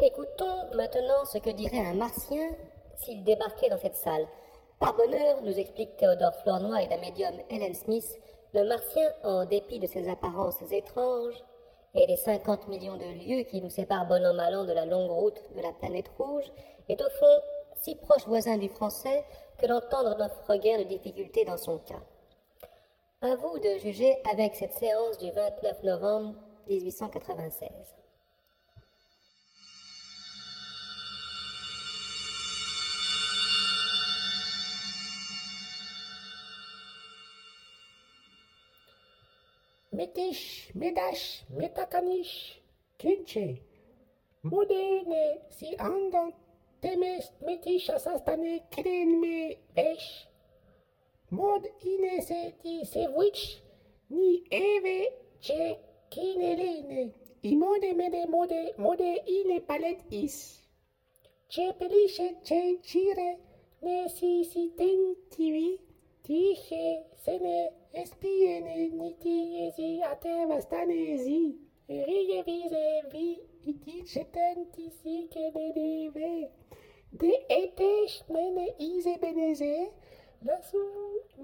Écoutons maintenant ce que dirait un martien s'il débarquait dans cette salle. Par bonheur, nous explique Théodore Flournoy et la médium Helen Smith, le martien, en dépit de ses apparences étranges et des 50 millions de lieues qui nous séparent bon an mal de la longue route de la planète rouge, est au fond si proche voisin du français que l'entendre n'offre guère de difficulté dans son cas. À vous de juger avec cette séance du 29 novembre 1896. Metish, Medash, Metakanish, Kinche. Modene si andon temes metish asastane krenme vesh. Mod ine se ti se witch, ni eve che kinelene. I mode mede mode mode ine palet is. Che pelisce che cire ne si si tentivi, tiche se ne espiene niti esi atevastanesi. Rige vise vi iti cetenti si che ne deve. De etesh mene ise beneze, lasu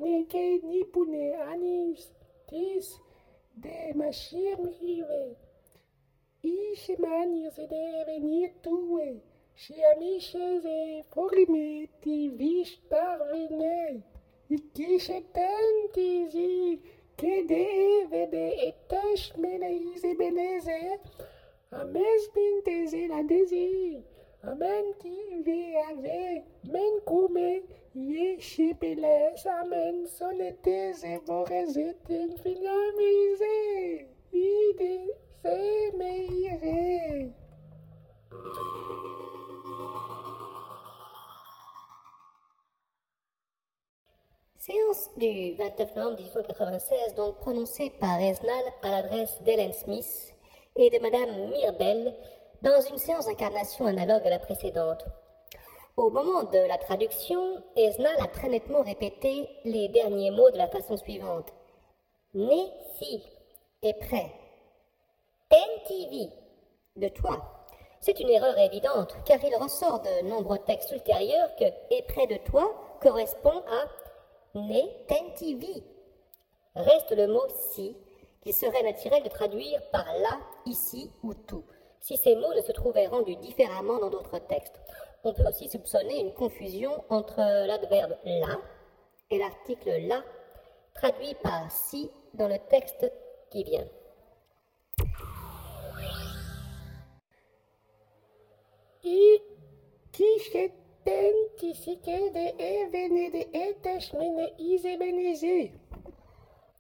ne ke ni pune anis tis de machir rive. Ishe mani se de venir tue, și amișeze formeti viș parvine, ichișe tantizi, che deve de etaș meneize beneze, ames binteze la dezi, amenti vi ave, men cume, ie și peles, amen soneteze vorezete in finamize, ide se meire. Séance du 29 novembre 1896, donc prononcée par Esnal à l'adresse d'Helen Smith et de Madame Mirbel dans une séance d'incarnation analogue à la précédente. Au moment de la traduction, Esnal a très nettement répété les derniers mots de la façon suivante. Né si est prêt. Tentivi de toi. C'est une erreur évidente, car il ressort de nombreux textes ultérieurs que est près de toi correspond à ne tentivi. Reste le mot si, qu'il serait naturel de traduire par là, ici ou tout, si ces mots ne se trouvaient rendus différemment dans d'autres textes. On peut aussi soupçonner une confusion entre l'adverbe là et l'article là, traduit par si dans le texte qui vient.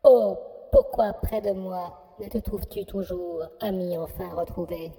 Oh, pourquoi près de moi? Ne te trouves-tu toujours, ami enfin retrouvé?